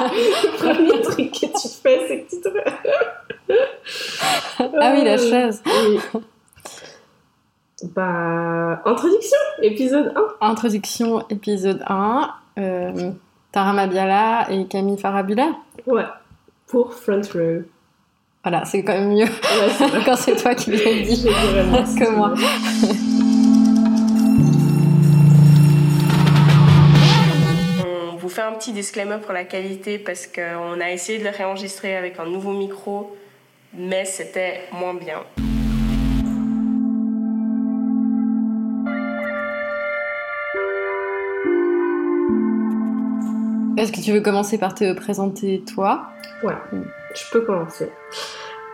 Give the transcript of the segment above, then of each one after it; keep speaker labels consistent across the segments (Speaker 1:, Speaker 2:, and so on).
Speaker 1: le premier truc que tu fais, c'est que tu te...
Speaker 2: ah oui, la chaise.
Speaker 1: Oui. Bah, introduction, épisode 1.
Speaker 2: Introduction, épisode 1. Euh, Tara Mabiala et Camille Farabula.
Speaker 1: Ouais, pour Front Row.
Speaker 2: Voilà, c'est quand même mieux
Speaker 1: Ouais,
Speaker 2: quand c'est toi qui l'as dit que moi.
Speaker 3: Petit disclaimer pour la qualité parce qu'on a essayé de le réenregistrer avec un nouveau micro, mais c'était moins bien.
Speaker 2: Est-ce que tu veux commencer par te présenter toi?
Speaker 1: Ouais, je peux commencer.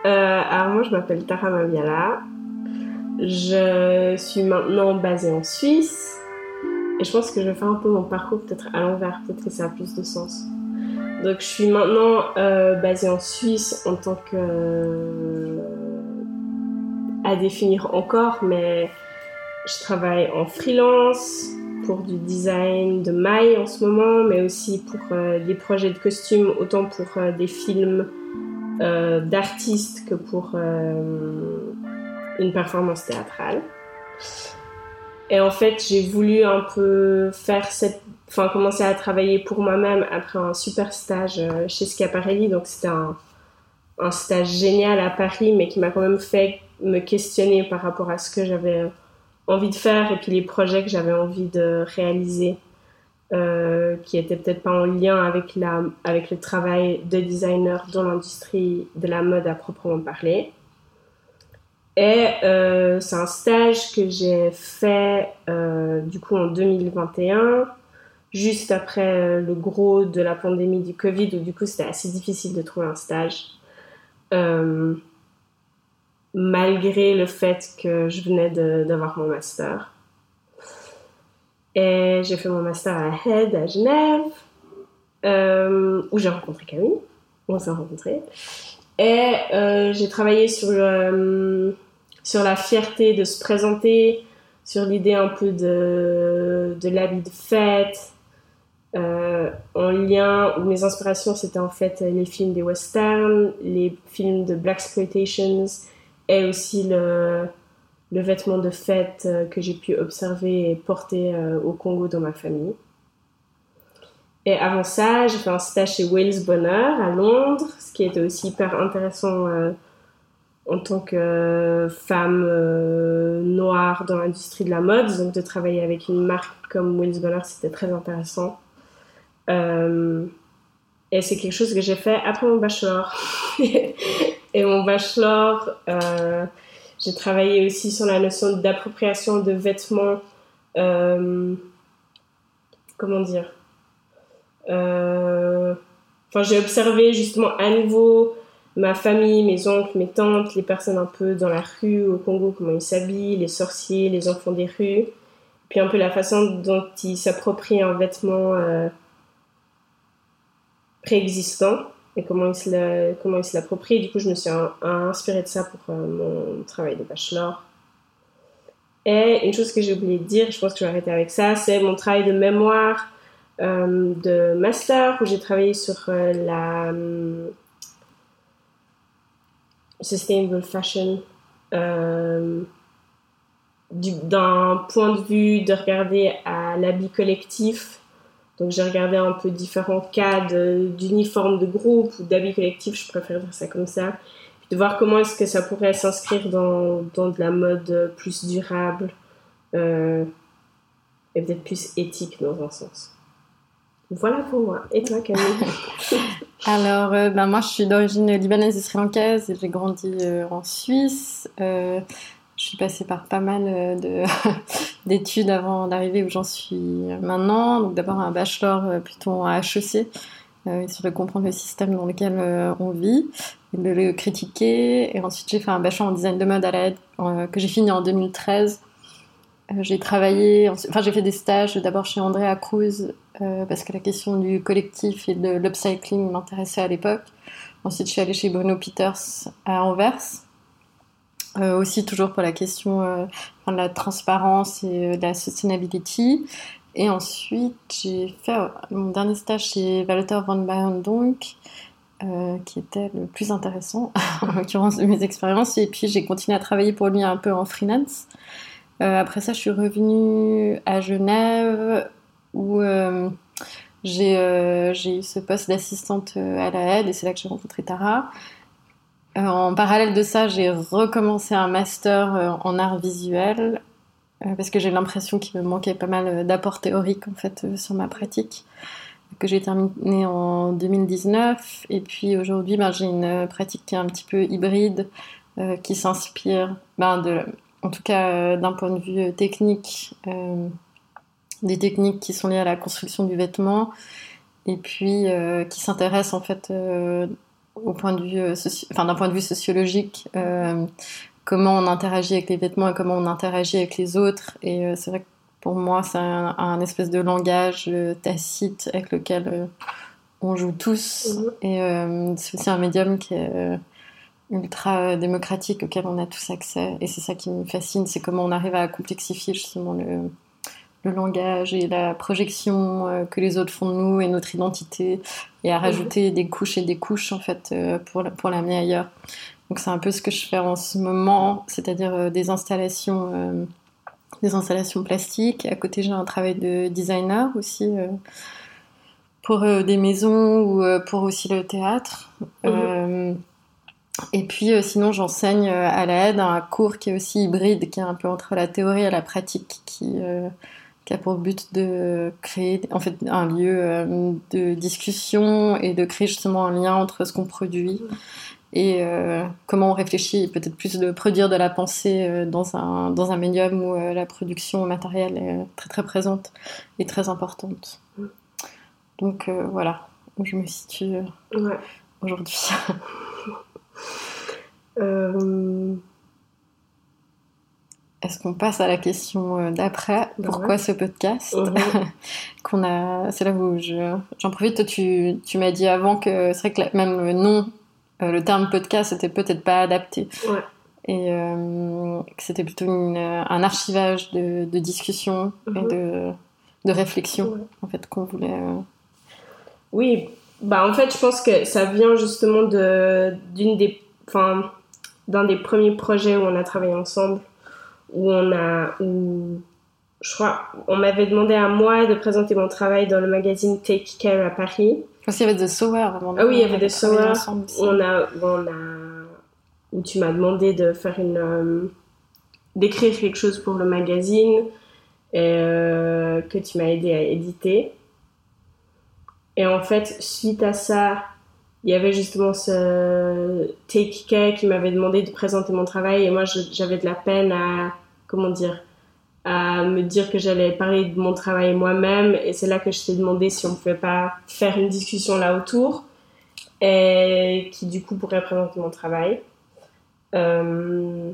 Speaker 1: Euh, alors moi, je m'appelle Tara Mabiala. Je suis maintenant basée en Suisse. Je pense que je vais faire un peu mon parcours peut-être à l'envers, peut-être que ça a plus de sens. Donc je suis maintenant euh, basée en Suisse en tant que... euh, à définir encore, mais je travaille en freelance pour du design de mailles en ce moment, mais aussi pour euh, des projets de costumes, autant pour des films d'artistes que pour une performance théâtrale. Et en fait, j'ai voulu un peu faire cette, enfin commencer à travailler pour moi-même après un super stage euh, chez Schiaparelli. Donc c'était un, un stage génial à Paris, mais qui m'a quand même fait me questionner par rapport à ce que j'avais envie de faire et puis les projets que j'avais envie de réaliser, euh, qui étaient peut-être pas en lien avec la, avec le travail de designer dans l'industrie de la mode à proprement parler. Et euh, c'est un stage que j'ai fait euh, du coup en 2021, juste après euh, le gros de la pandémie du Covid, où du coup c'était assez difficile de trouver un stage. Malgré le fait que je venais d'avoir mon master. Et j'ai fait mon master à Head à Genève, où j'ai rencontré Camille. On s'est rencontrés. Et j'ai travaillé sur, sur la fierté de se présenter, sur l'idée un peu de, de l'habit de fête, euh, en lien où mes inspirations c'était en fait les films des westerns, les films de black exploitations et aussi le, le vêtement de fête euh, que j'ai pu observer et porter euh, au Congo dans ma famille. Et avant ça, j'ai fait un stage chez Wales Bonheur à Londres, ce qui était aussi hyper intéressant en tant que femme euh, noire dans l'industrie de la mode. Donc de travailler avec une marque comme Wales Bonheur, c'était très intéressant. Euh, et c'est quelque chose que j'ai fait après mon bachelor. et mon bachelor, euh, j'ai travaillé aussi sur la notion d'appropriation de vêtements. euh, comment dire Euh, Enfin, j'ai observé justement à nouveau ma famille, mes oncles, mes tantes, les personnes un peu dans la rue au Congo, comment ils s'habillent, les sorciers, les enfants des rues. Puis un peu la façon dont ils s'approprient un vêtement euh, préexistant et comment ils se l'approprient. Du coup, je me suis in- inspirée de ça pour euh, mon travail de bachelor. Et une chose que j'ai oublié de dire, je pense que je vais arrêter avec ça, c'est mon travail de mémoire euh, de master où j'ai travaillé sur la hum, sustainable fashion euh, du- d'un point de vue de regarder à l'habit collectif. Donc j'ai regardé un peu différents cas d'uniformes de groupe ou d'habits collectifs, je préfère dire ça comme ça. Puis de voir comment est-ce que ça pourrait s'inscrire dans, dans de la mode plus durable euh, et peut-être plus éthique dans un sens. Voilà pour moi. Et toi Camille
Speaker 2: Alors, euh, ben, moi, je suis d'origine libanaise et sri-lankaise et j'ai grandi euh, en Suisse. Euh, je suis passée par pas mal euh, de d'études avant d'arriver où j'en suis maintenant. Donc, d'abord un bachelor euh, plutôt à HEC euh, sur de comprendre le système dans lequel euh, on vit et de le critiquer. Et ensuite, j'ai fait un bachelor en design de mode à la euh, que j'ai fini en 2013. Euh, j'ai travaillé, enfin j'ai fait des stages d'abord chez Andrea Cruz euh, parce que la question du collectif et de l'upcycling m'intéressait à l'époque. Ensuite, je suis allée chez Bruno Peters à Anvers. Euh, aussi toujours pour la question de la transparence et de la sustainability. Et ensuite, j'ai fait mon dernier stage chez Walter von Bayern-Donk, euh, qui était le plus intéressant, en l'occurrence de mes expériences. Et puis, j'ai continué à travailler pour lui un peu en freelance. Euh, après ça, je suis revenue à Genève, où euh, j'ai eu ce poste d'assistante à la aide, et c'est là que j'ai rencontré Tara. en parallèle de ça, j'ai recommencé un master en art visuel euh, parce que j'ai l'impression qu'il me manquait pas mal euh, d'apports théoriques en fait euh, sur ma pratique que j'ai terminé en 2019 et puis aujourd'hui ben, j'ai une pratique qui est un petit peu hybride qui s'inspire ben, de en tout cas d'un point de vue technique des techniques qui sont liées à la construction du vêtement et puis qui s'intéresse en fait au point de vue enfin d'un point de vue sociologique comment on interagit avec les vêtements et comment on interagit avec les autres. Et euh, c'est vrai que pour moi, c'est un, espèce de langage euh, tacite avec lequel euh, on joue tous. Mhm. Et c'est aussi un médium qui est ultra démocratique auquel on a tous accès. Et c'est ça qui me fascine, c'est comment on arrive à complexifier justement le, le langage et la projection que les autres font de nous et notre identité et à mhm. rajouter des couches et des couches en fait pour, pour l'amener ailleurs. Donc c'est un peu ce que je fais en ce moment, c'est-à-dire euh, des installations, euh, des installations plastiques. À côté, j'ai un travail de designer aussi euh, pour des maisons ou pour aussi le théâtre. Mhm. Et puis sinon, j'enseigne à la aide un cours qui est aussi hybride, qui est un peu entre la théorie et la pratique, qui qui a pour but de créer en fait un lieu de discussion et de créer justement un lien entre ce qu'on produit et euh, comment on réfléchit, peut-être plus de produire de la pensée euh, dans, un, dans un médium où euh, la production matérielle est très très présente et très importante. Donc voilà, où je me situe aujourd'hui. Est-ce qu'on passe à la question d'après? Bah Pourquoi ce podcast? Qu'on a, c'est là où j'en profite. tu, tu m'as dit avant que c'est vrai que même le nom euh, le terme podcast n'était peut-être pas adapté. Et euh, que c'était plutôt un archivage de, de discussion et mhm. de, de réflexion en fait qu'on voulait. Euh,
Speaker 1: oui, bah en fait je pense que ça vient justement de d'une des, enfin d'un des premiers projets où on a travaillé ensemble, où on a où je crois, on m'avait demandé à moi de présenter mon travail dans le magazine Take Care à Paris.
Speaker 2: Parce qu'il y avait des Sower.
Speaker 1: Ah oui, il y avait des Sower. On a, on a, où tu m'as demandé de faire une, euh, d'écrire quelque chose pour le magazine et, euh, que tu m'as aidé à éditer. Et en fait, suite à ça, il y avait justement ce Take Care qui m'avait demandé de présenter mon travail et moi j'avais de la peine à, comment dire, à me dire que j'allais parler de mon travail moi-même et c'est là que je t'ai demandé si on pouvait pas faire une discussion là autour et qui du coup pourrait présenter mon travail. Euh,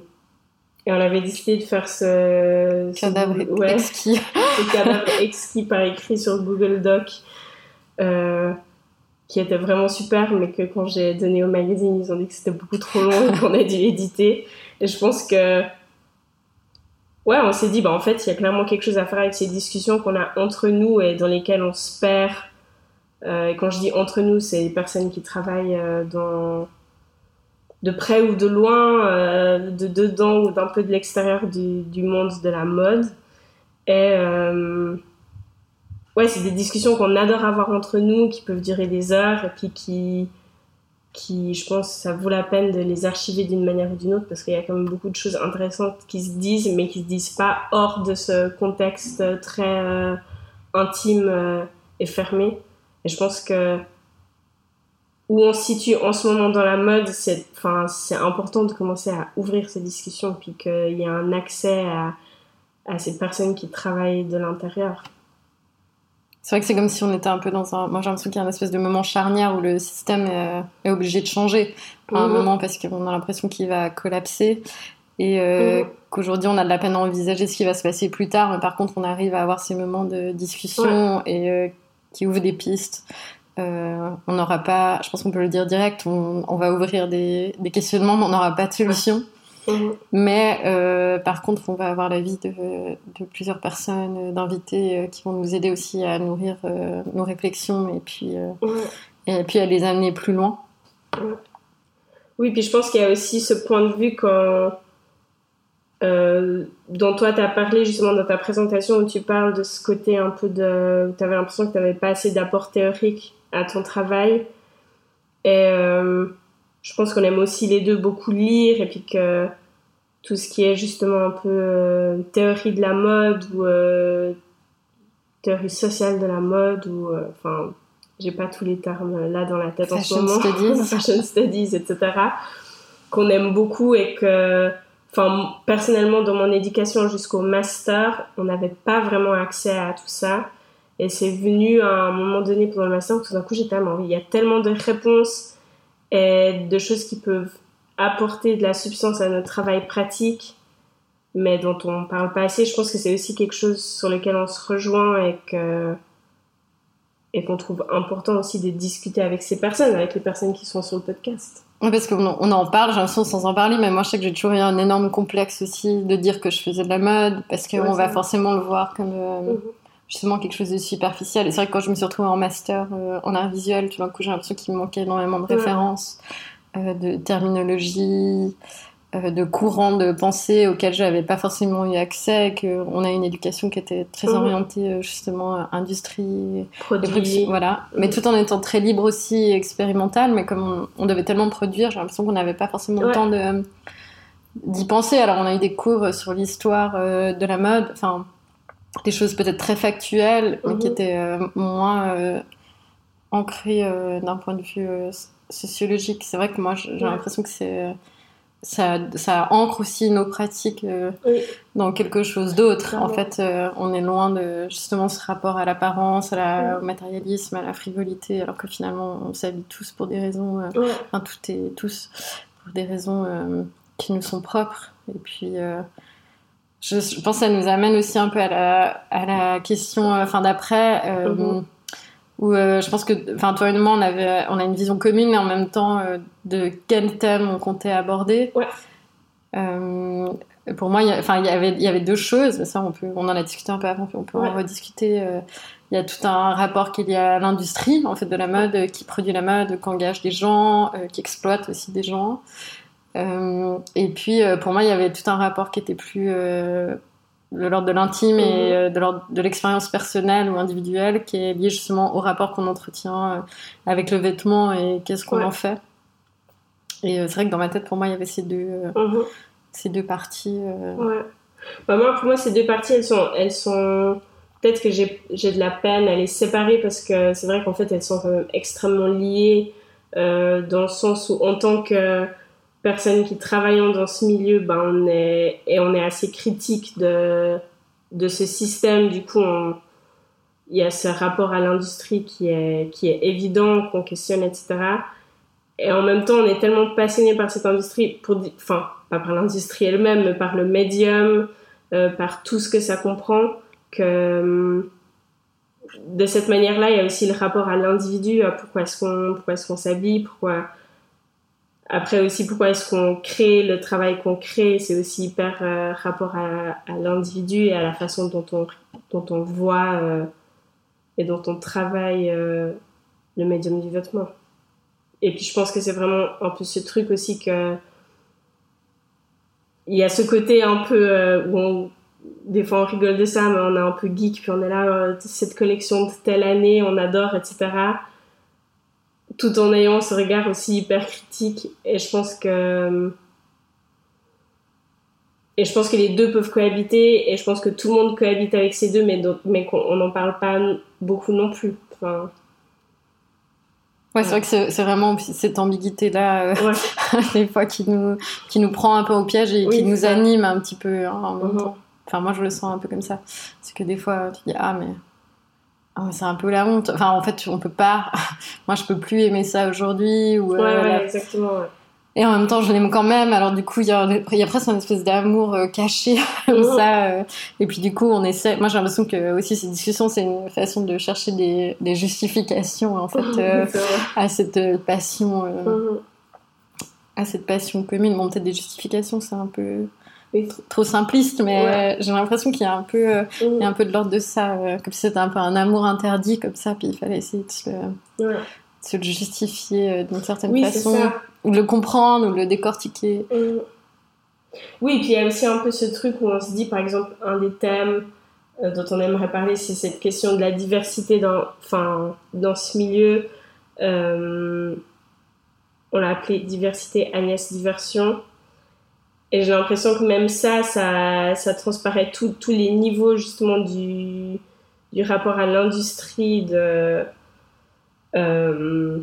Speaker 1: et on avait décidé de faire ce,
Speaker 2: cadavre exquis.
Speaker 1: ce cadavre exquis par écrit sur Google Doc. Euh, qui était vraiment super, mais que quand j'ai donné au magazine, ils ont dit que c'était beaucoup trop long et qu'on a dû l'éditer. Et je pense que ouais, on s'est dit, bah, en fait, il y a clairement quelque chose à faire avec ces discussions qu'on a entre nous et dans lesquelles on se perd. Euh, et quand je dis entre nous, c'est les personnes qui travaillent euh, de près ou de loin, de dedans ou d'un peu de l'extérieur du, monde de la mode. Et ouais, c'est des discussions qu'on adore avoir entre nous, qui peuvent durer des heures et puis qui, qui, je pense, ça vaut la peine de les archiver d'une manière ou d'une autre parce qu'il y a quand même beaucoup de choses intéressantes qui se disent, mais qui se disent pas hors de ce contexte très euh, intime euh, et fermé. Et je pense que où on se situe en ce moment dans la mode, c'est, enfin, important de commencer à ouvrir ces discussions puis qu'il y a un accès à, à ces personnes qui travaillent de l'intérieur.
Speaker 2: C'est vrai que c'est comme si on était un peu dans un. Moi, j'ai l'impression qu'il y a une espèce de moment charnière où le système est, obligé de changer à un mhm. moment parce qu'on a l'impression qu'il va collapser et euh, mhm. qu'aujourd'hui on a de la peine à envisager ce qui va se passer plus tard. Mais par contre, on arrive à avoir ces moments de discussion et euh, qui ouvrent des pistes. Euh, on n'aura pas, je pense qu'on peut le dire direct, on, va ouvrir des, des, questionnements, mais on n'aura pas de solution. Mhm. Mais euh, par contre, on va avoir l'avis de, de plusieurs personnes, d'invités qui vont nous aider aussi à nourrir nos réflexions et puis, et puis à les amener plus loin.
Speaker 1: Oui, puis je pense qu'il y a aussi ce point de vue quand, euh, dont toi tu as parlé justement dans ta présentation où tu parles de ce côté un peu de. Tu avais l'impression que tu n'avais pas assez d'apport théorique à ton travail. Et euh, je pense qu'on aime aussi les deux beaucoup lire et puis que tout ce qui est justement un peu euh, théorie de la mode ou théorie sociale de la mode ou enfin j'ai pas tous les termes là dans la tête
Speaker 2: en
Speaker 1: ce moment,
Speaker 2: studies.
Speaker 1: fashion studies, etc., qu'on aime beaucoup et que, enfin, personnellement, dans mon éducation jusqu'au master, on n'avait pas vraiment accès à tout ça. Et c'est venu à un moment donné pendant le master où tout d'un coup tellement envie. Il y a tellement de réponses et de choses qui peuvent apporter de la substance à notre travail pratique, mais dont on parle pas assez. Je pense que c'est aussi quelque chose sur lequel on se rejoint et que et qu'on trouve important aussi de discuter avec ces personnes, avec les personnes qui sont sur le podcast.
Speaker 2: Oui, parce qu'on on en parle, j'ai l'impression sans en parler, mais moi je sais que j'ai toujours eu un énorme complexe aussi de dire que je faisais de la mode, parce qu'on va forcément le voir comme euh, mhm. Justement quelque chose de superficiel. Et c'est vrai que quand je me suis retrouvée en master euh, en art visuel, tout d'un coup j'ai l'impression qu'il me manquait énormément de références, euh, de terminologie, euh, de courants de pensée auxquels j'avais pas forcément eu accès, qu'on a une éducation qui était très orientée justement industrie,
Speaker 1: produits,
Speaker 2: voilà. Mais tout en étant très libre aussi, expérimental. Mais comme on, devait tellement produire, j'ai l'impression qu'on n'avait pas forcément le temps de d'y penser. Alors on a eu des cours sur l'histoire de la mode, enfin des choses peut-être très factuelles, mais qui mhm. étaient moins ancrées d'un point de vue sociologique. C'est vrai que moi j'ai l'impression que c'est ça, ça ancre aussi nos pratiques euh, dans quelque chose d'autre. En fait, euh, on est loin de justement ce rapport à l'apparence, au matérialisme, à la frivolité, alors que finalement, on s'habille tous pour des raisons, euh, enfin, tout est tous pour des raisons qui nous sont propres. Et puis, je, pense que ça nous amène aussi un peu à la, à la question, enfin, d'après. Mm-hmm où euh, je pense que, enfin, toi et moi, on avait, on a une vision commune, mais en même temps, euh, de quel thème on comptait aborder.
Speaker 1: Ouais.
Speaker 2: Euh, pour moi, enfin, il y avait, il y avait deux choses. Ça, on peut, on en a discuté un peu avant, puis on peut en rediscuter. Il y a tout un rapport qu'il y a à l'industrie, en fait, de la mode, qui produit la mode, qui engage des gens, qui exploite aussi des gens. Et puis, pour moi, il y avait tout un rapport qui était plus de l'ordre de l'intime et mhm. euh, de l'ordre de l'expérience personnelle ou individuelle qui est lié justement au rapport qu'on entretient euh, avec le vêtement et qu'est-ce qu'on en fait. Et euh, c'est vrai que dans ma tête, pour moi, il y avait ces deux, mhm. ces deux parties.
Speaker 1: Ouais. Bah, moi, pour moi, ces deux parties, elles sont, elles sont... peut-être que j'ai, j'ai de la peine à les séparer parce que c'est vrai qu'en fait, elles sont quand même extrêmement liées dans le sens où en tant que personnes qui travaillent dans ce milieu, ben on est, et on est assez critique de, de ce système. Du coup, il y a ce rapport à l'industrie qui est, qui est évident, qu'on questionne, etc. Et en même temps, on est tellement passionné par cette industrie, pour, enfin, pas par l'industrie elle-même, mais par le médium, euh, par tout ce que ça comprend, que de cette manière-là, il y a aussi le rapport à l'individu, pourquoi est-ce qu'on pourquoi est-ce qu'on s'habille, pourquoi après aussi, pourquoi est-ce qu'on crée le travail qu'on crée? C'est aussi hyper euh, rapport à, l'individu et à la façon dont on, dont on voit euh, et dont on travaille euh, le médium du vêtement. Et puis je pense que c'est vraiment un peu ce truc aussi que il y a ce côté un peu où on, des fois on rigole de ça, mais on est un peu geek, puis on est là, cette collection de telle année, on adore, etc tout en ayant ce regard aussi hyper critique. Et je pense que. Et je pense que les deux peuvent cohabiter, et je pense que tout le monde cohabite avec ces deux, mais, mais qu'on n'en parle pas beaucoup non plus. Enfin,
Speaker 2: Ouais, c'est vrai que c'est vraiment cette ambiguïté-là, euh, des fois, qui nous, qui nous prend un peu au piège et qui nous anime un petit peu hein, en même temps. Enfin, moi, je le sens un peu comme ça. C'est que des fois, tu dis, ah, mais c'est un peu la honte. Enfin, en fait, on peut pas. Moi, je peux plus aimer ça aujourd'hui. Ou,
Speaker 1: ouais, euh, ouais, exactement.
Speaker 2: Et en même temps, je l'aime quand même. Alors, du coup, il y a, y a presque une espèce d'amour euh, caché comme ça. Euh. Et puis, du coup, on essaie. Moi, j'ai l'impression que aussi ces discussions, c'est une façon de chercher des, des justifications en fait à cette passion. à cette passion commune. Bon, peut-être des justifications, c'est un peu trop simpliste, mais j'ai l'impression qu'il y a un peu, euh, il y a un peu de l'ordre de ça, euh, comme si c'était un peu un amour interdit comme ça, puis il fallait essayer de se, de se le justifier euh, d'une certaine façon, ou de le comprendre, ou de le décortiquer.
Speaker 1: Mm. Oui, puis il y a aussi un peu ce truc où on se dit, par exemple, un des thèmes dont on aimerait parler, c'est cette question de la diversité dans, enfin, dans ce milieu. on l'a appelé diversité Agnès Diversion et j'ai l'impression que même ça, ça, ça transparaît tous les niveaux justement du, du rapport à l'industrie, de euh,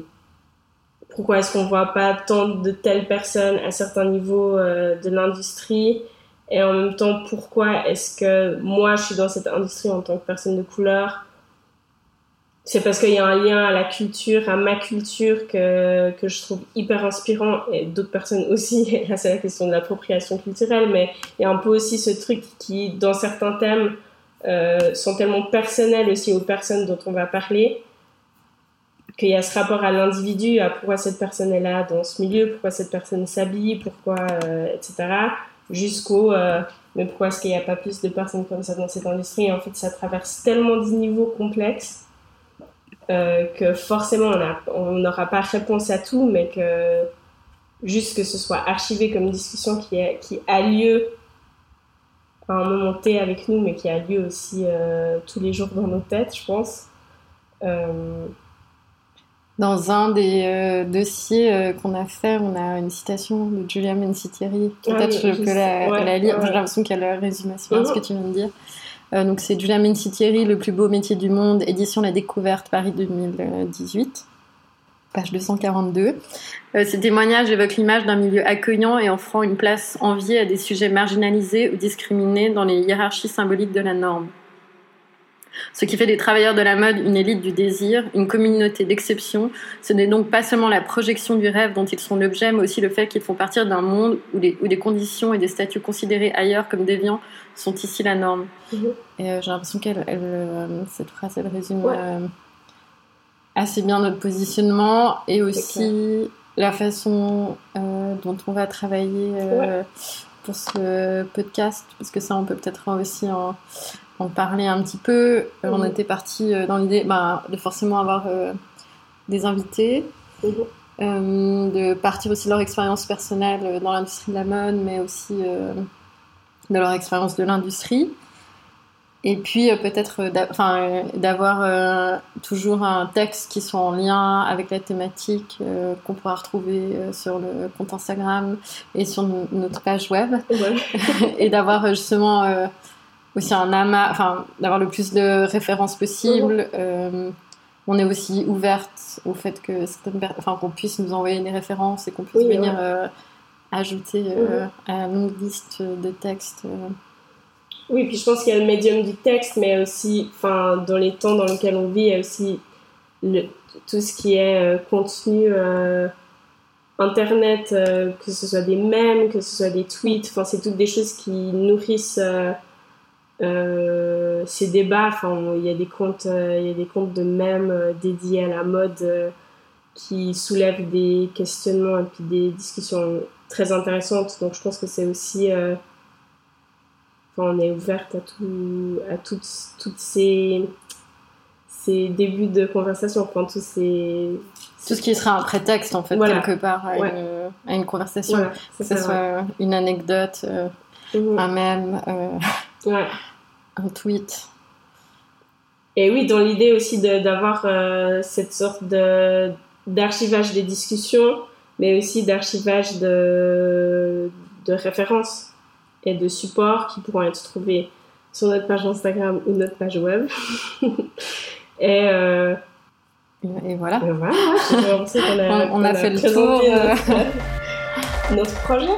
Speaker 1: pourquoi est-ce qu'on voit pas tant de telles personnes à certains niveaux euh, de l'industrie? Et en même temps pourquoi est-ce que moi je suis dans cette industrie en tant que personne de couleur? C'est parce qu'il y a un lien à la culture, à ma culture que, que je trouve hyper inspirant et d'autres personnes aussi. Là, c'est la question de l'appropriation culturelle, mais il y a un peu aussi ce truc qui, dans certains thèmes, euh, sont tellement personnels aussi aux personnes dont on va parler, qu'il y a ce rapport à l'individu, à pourquoi cette personne est là dans ce milieu, pourquoi cette personne s'habille, pourquoi, euh, etc., jusqu'au euh, mais pourquoi est-ce qu'il n'y a pas plus de personnes comme ça dans cette industrie? Et En fait, ça traverse tellement de niveaux complexes euh, que forcément on n'aura pas réponse à tout, mais que juste que ce soit archivé comme discussion qui, qui a lieu à un moment T avec nous, mais qui a lieu aussi euh, tous les jours dans nos têtes, je pense. Euh,
Speaker 2: dans un des dossiers qu'on a fait, on a une citation de Julia Mencitieri. Ah Peut-être que je peux la, lire. J'ai l'impression qu'elle résume assez bien ce que tu viens de dire. Euh, donc c'est Julia Mencitieri, Le plus beau métier du monde, édition La Découverte, Paris 2018, page 242. Euh, ces témoignages évoquent l'image d'un milieu accueillant et offrant une place enviée à des sujets marginalisés ou discriminés dans les hiérarchies symboliques de la norme. Ce qui fait des travailleurs de la mode une élite du désir, une communauté d'exception, ce n'est donc pas seulement la projection du rêve dont ils sont l'objet, mais aussi le fait qu'ils font partir d'un monde où, des conditions et des statuts considérés ailleurs comme déviants sont ici la norme. Mhm. Et euh, j'ai l'impression qu'elle, euh, cette phrase, elle résume euh, assez bien notre positionnement et aussi la façon dont on va travailler pour ce podcast, parce que ça, on peut peut-être aussi en en parler un petit peu. Euh, on était parti euh, dans l'idée bah, de forcément avoir euh, des invités, de partir aussi de leur expérience personnelle dans l'industrie de la mode, mais aussi de leur expérience de l'industrie. Et puis peut-être d'avoir toujours un texte qui soit en lien avec la thématique qu'on pourra retrouver sur le compte Instagram et sur notre page web. et d'avoir justement aussi un amas, enfin, d'avoir le plus de références possible. Euh, on est aussi ouverte au fait que enfin, qu'on puisse nous envoyer des références et qu'on puisse venir euh, ajouter euh, à la longue liste de textes.
Speaker 1: Oui, puis je pense qu'il y a le médium du texte, mais aussi, enfin, dans les temps dans lesquels on vit, il y a aussi le, tout ce qui est contenu internet, que ce soit des mèmes, que ce soit des tweets, enfin, c'est toutes des choses qui nourrissent euh, ces débats, enfin, il y a des comptes, euh, il y a des comptes de mèmes euh, dédiés à la mode qui soulèvent des questionnements et puis des discussions très intéressantes. Donc, je pense que c'est aussi, enfin, on est ouverte à tout, à toutes, toutes ces, ces débuts de conversation, enfin, tous ces,
Speaker 2: tout ce qui sera un prétexte en fait quelque part à, une, à une, conversation, que ce soit une anecdote, mhm. un mème. Ouais. Un tweet.
Speaker 1: Et oui, dans l'idée aussi d'avoir euh, cette sorte de, d'archivage des discussions, mais aussi d'archivage de, de références et de supports qui pourront être trouvés sur notre page Instagram ou notre page web. et, euh,
Speaker 2: et voilà.
Speaker 1: on, a,
Speaker 2: on, a, fait le tour.
Speaker 1: Notre, notre projet.